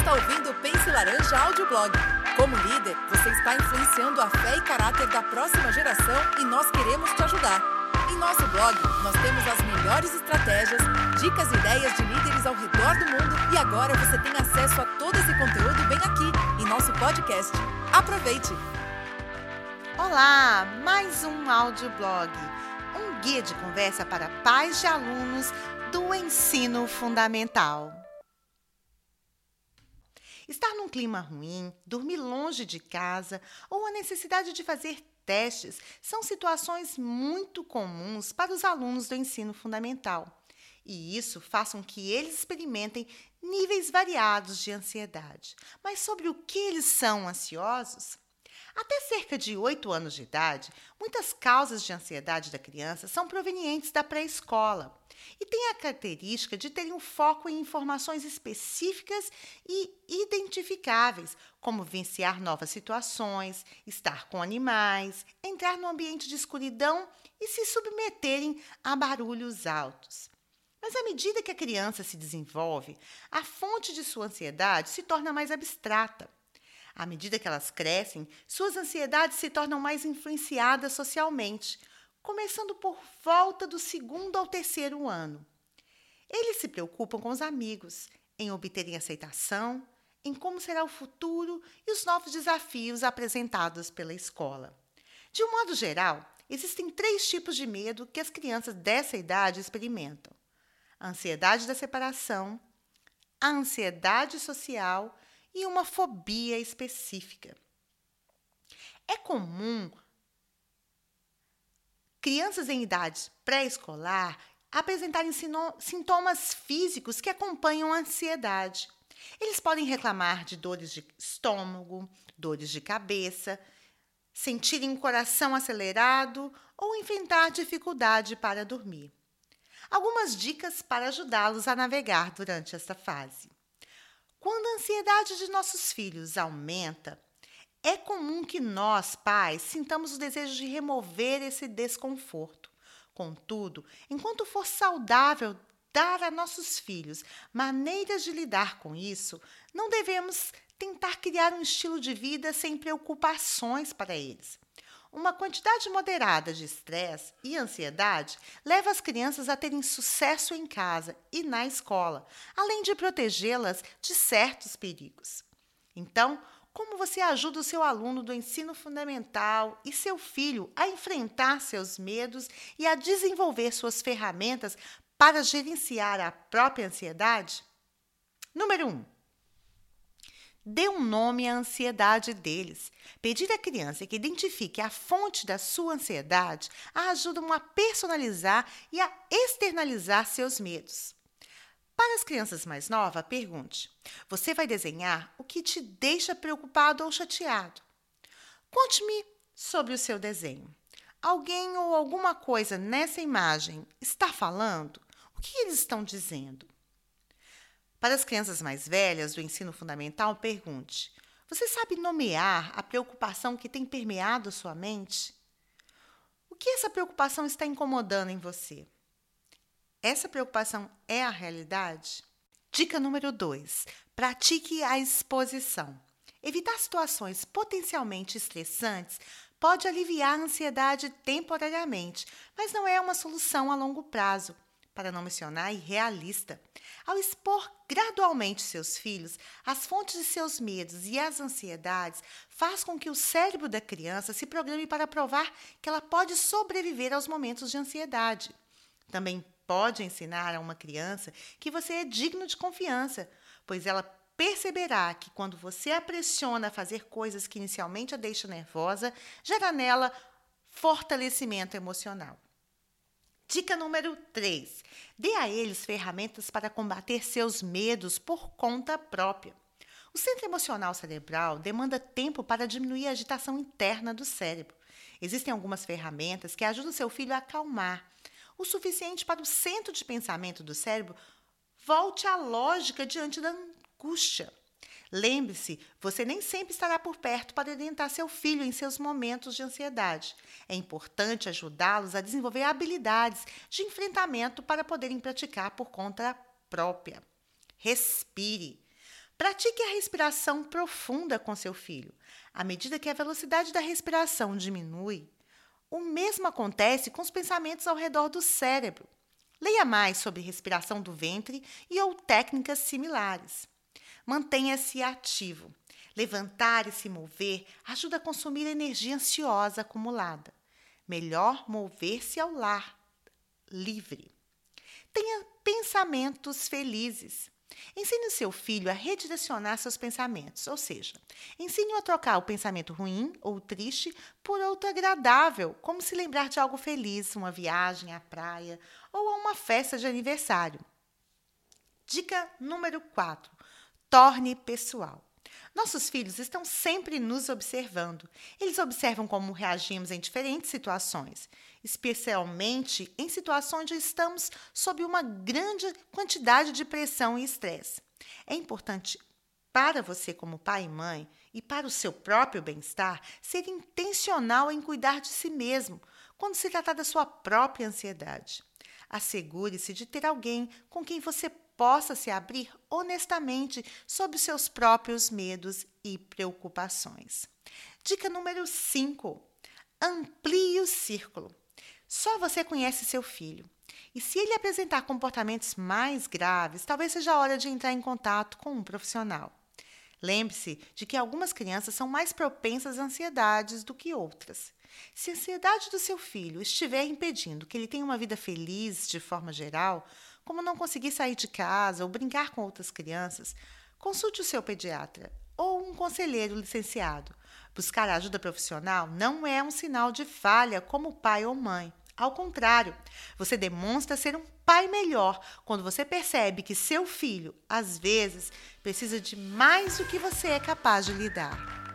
está ouvindo o Pense Laranja Audioblog. Como líder, você está influenciando a fé e caráter da próxima geração e nós queremos te ajudar. Em nosso blog, nós temos as melhores estratégias, dicas e ideias de líderes ao redor do mundo e agora você tem acesso a todo esse conteúdo bem aqui, em nosso podcast. Aproveite! Olá, mais um audioblog, um guia de conversa para pais de alunos do ensino fundamental. Estar num clima ruim, dormir longe de casa ou a necessidade de fazer testes são situações muito comuns para os alunos do ensino fundamental. E isso faz com que eles experimentem níveis variados de ansiedade. Mas sobre o que eles são ansiosos? Até cerca de 8 anos de idade, muitas causas de ansiedade da criança são provenientes da pré-escola e têm a característica de terem um foco em informações específicas e identificáveis, como vivenciar novas situações, estar com animais, entrar no ambiente de escuridão e se submeterem a barulhos altos. Mas à medida que a criança se desenvolve, a fonte de sua ansiedade se torna mais abstrata. À medida que elas crescem, suas ansiedades se tornam mais influenciadas socialmente, começando por volta do segundo ao terceiro ano. Eles se preocupam com os amigos, em obterem aceitação, em como será o futuro e os novos desafios apresentados pela escola. De um modo geral, existem três tipos de medo que as crianças dessa idade experimentam: a ansiedade da separação, a ansiedade social e uma fobia específica. É comum crianças em idade pré-escolar apresentarem sintomas físicos que acompanham a ansiedade. Eles podem reclamar de dores de estômago, dores de cabeça, sentirem o coração acelerado ou enfrentar dificuldade para dormir. Algumas dicas para ajudá-los a navegar durante esta fase. Quando a ansiedade de nossos filhos aumenta, é comum que nós, pais, sintamos o desejo de remover esse desconforto. Contudo, enquanto for saudável dar a nossos filhos maneiras de lidar com isso, não devemos tentar criar um estilo de vida sem preocupações para eles. Uma quantidade moderada de estresse e ansiedade leva as crianças a terem sucesso em casa e na escola, além de protegê-las de certos perigos. Então, como você ajuda o seu aluno do ensino fundamental e seu filho a enfrentar seus medos e a desenvolver suas ferramentas para gerenciar a própria ansiedade? Número 1. Um, Dê um nome à ansiedade deles. Pedir à criança que identifique a fonte da sua ansiedade a ajudam a personalizar e a externalizar seus medos. Para as crianças mais novas, pergunte: Você vai desenhar o que te deixa preocupado ou chateado? Conte-me sobre o seu desenho. Alguém ou alguma coisa nessa imagem está falando? O que eles estão dizendo? Para as crianças mais velhas do ensino fundamental, pergunte: Você sabe nomear a preocupação que tem permeado sua mente? O que essa preocupação está incomodando em você? Essa preocupação é a realidade? Dica número 2: pratique a exposição. Evitar situações potencialmente estressantes pode aliviar a ansiedade temporariamente, mas não é uma solução a longo prazo para não mencionar irrealista. Ao expor gradualmente seus filhos às fontes de seus medos e às ansiedades, faz com que o cérebro da criança se programe para provar que ela pode sobreviver aos momentos de ansiedade. Também pode ensinar a uma criança que você é digno de confiança, pois ela perceberá que quando você a pressiona a fazer coisas que inicialmente a deixam nervosa, gera nela fortalecimento emocional. Dica número 3. Dê a eles ferramentas para combater seus medos por conta própria. O centro emocional cerebral demanda tempo para diminuir a agitação interna do cérebro. Existem algumas ferramentas que ajudam seu filho a acalmar, o suficiente para o centro de pensamento do cérebro volte à lógica diante da angústia. Lembre-se, você nem sempre estará por perto para orientar seu filho em seus momentos de ansiedade. É importante ajudá-los a desenvolver habilidades de enfrentamento para poderem praticar por conta própria. Respire. Pratique a respiração profunda com seu filho. À medida que a velocidade da respiração diminui, o mesmo acontece com os pensamentos ao redor do cérebro. Leia mais sobre respiração do ventre e ou técnicas similares. Mantenha-se ativo. Levantar e se mover ajuda a consumir energia ansiosa acumulada. Melhor mover-se ao lar, livre. Tenha pensamentos felizes. Ensine o seu filho a redirecionar seus pensamentos, ou seja, ensine-o a trocar o pensamento ruim ou triste por outro agradável, como se lembrar de algo feliz, uma viagem à praia ou a uma festa de aniversário. Dica número 4: torne pessoal. Nossos filhos estão sempre nos observando. Eles observam como reagimos em diferentes situações, especialmente em situações onde estamos sob uma grande quantidade de pressão e estresse. É importante para você, como pai e mãe, e para o seu próprio bem-estar, ser intencional em cuidar de si mesmo quando se tratar da sua própria ansiedade. Assegure-se de ter alguém com quem você possa se abrir honestamente sobre seus próprios medos e preocupações. Dica número 5: amplie o círculo. Só você conhece seu filho. E se ele apresentar comportamentos mais graves, talvez seja a hora de entrar em contato com um profissional. Lembre-se de que algumas crianças são mais propensas a ansiedades do que outras. Se a ansiedade do seu filho estiver impedindo que ele tenha uma vida feliz de forma geral, como não conseguir sair de casa ou brincar com outras crianças, consulte o seu pediatra ou um conselheiro licenciado. Buscar ajuda profissional não é um sinal de falha como pai ou mãe. Ao contrário, você demonstra ser um pai melhor quando você percebe que seu filho, às vezes, precisa de mais do que você é capaz de lhe dar.